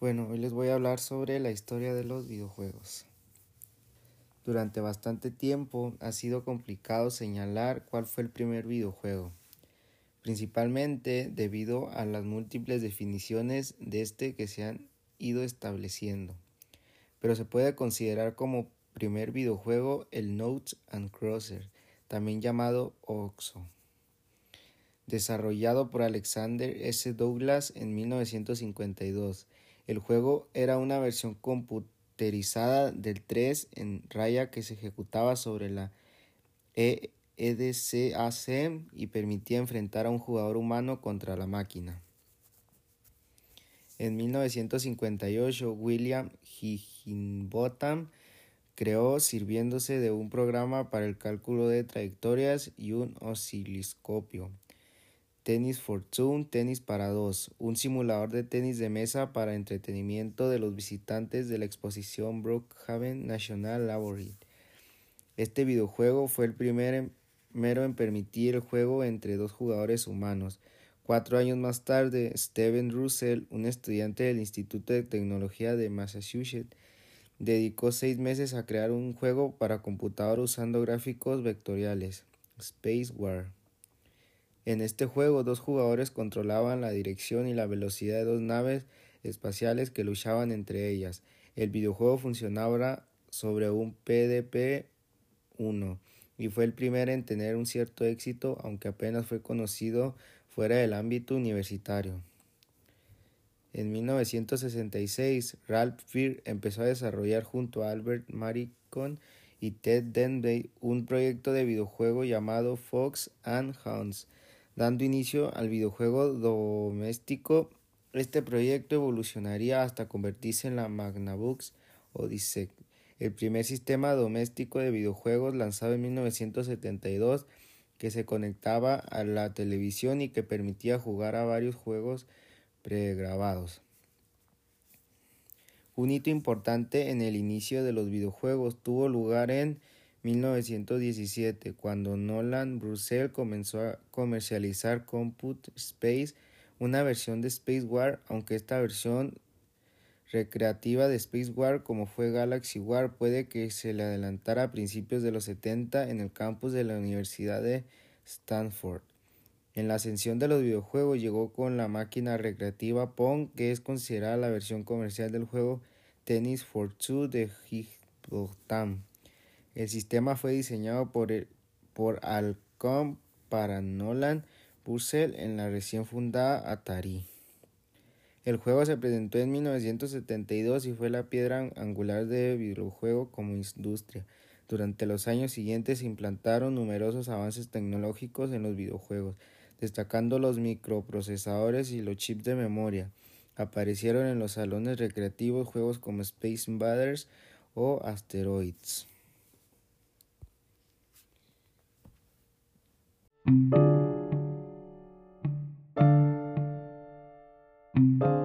Bueno, hoy les voy a hablar sobre la historia de los videojuegos. Durante bastante tiempo ha sido complicado señalar cuál fue el primer videojuego, principalmente debido a las múltiples definiciones de este que se han ido estableciendo. Pero se puede considerar como primer videojuego el Notes and Crosser, también llamado OXO desarrollado por Alexander S. Douglas en 1952. El juego era una versión computerizada del 3 en raya que se ejecutaba sobre la EDCAC y permitía enfrentar a un jugador humano contra la máquina. En 1958, William Higginbotham creó sirviéndose de un programa para el cálculo de trayectorias y un osciloscopio. Tennis Fortune, tenis para dos, un simulador de tenis de mesa para entretenimiento de los visitantes de la exposición Brookhaven National Laboratory. Este videojuego fue el primero en permitir el juego entre dos jugadores humanos. Cuatro años más tarde, Steven Russell, un estudiante del Instituto de Tecnología de Massachusetts, dedicó seis meses a crear un juego para computador usando gráficos vectoriales, Space War. En este juego, dos jugadores controlaban la dirección y la velocidad de dos naves espaciales que luchaban entre ellas. El videojuego funcionaba sobre un PDP-1 y fue el primero en tener un cierto éxito, aunque apenas fue conocido fuera del ámbito universitario. En 1966, Ralph Fear empezó a desarrollar junto a Albert Maricon y Ted Denby un proyecto de videojuego llamado Fox and Hounds dando inicio al videojuego doméstico. Este proyecto evolucionaría hasta convertirse en la Magnavox Odyssey, el primer sistema doméstico de videojuegos lanzado en 1972 que se conectaba a la televisión y que permitía jugar a varios juegos pregrabados. Un hito importante en el inicio de los videojuegos tuvo lugar en 1917, cuando Nolan Brussel comenzó a comercializar Compute Space, una versión de Space War, aunque esta versión recreativa de Space War, como fue Galaxy War, puede que se le adelantara a principios de los 70 en el campus de la Universidad de Stanford. En la ascensión de los videojuegos llegó con la máquina recreativa Pong, que es considerada la versión comercial del juego Tennis for Two de Higginbotham. El sistema fue diseñado por, el, por para Nolan Busell en la recién fundada Atari. El juego se presentó en 1972 y fue la piedra angular de videojuego como industria. Durante los años siguientes se implantaron numerosos avances tecnológicos en los videojuegos, destacando los microprocesadores y los chips de memoria. Aparecieron en los salones recreativos juegos como Space Invaders o Asteroids. thank you.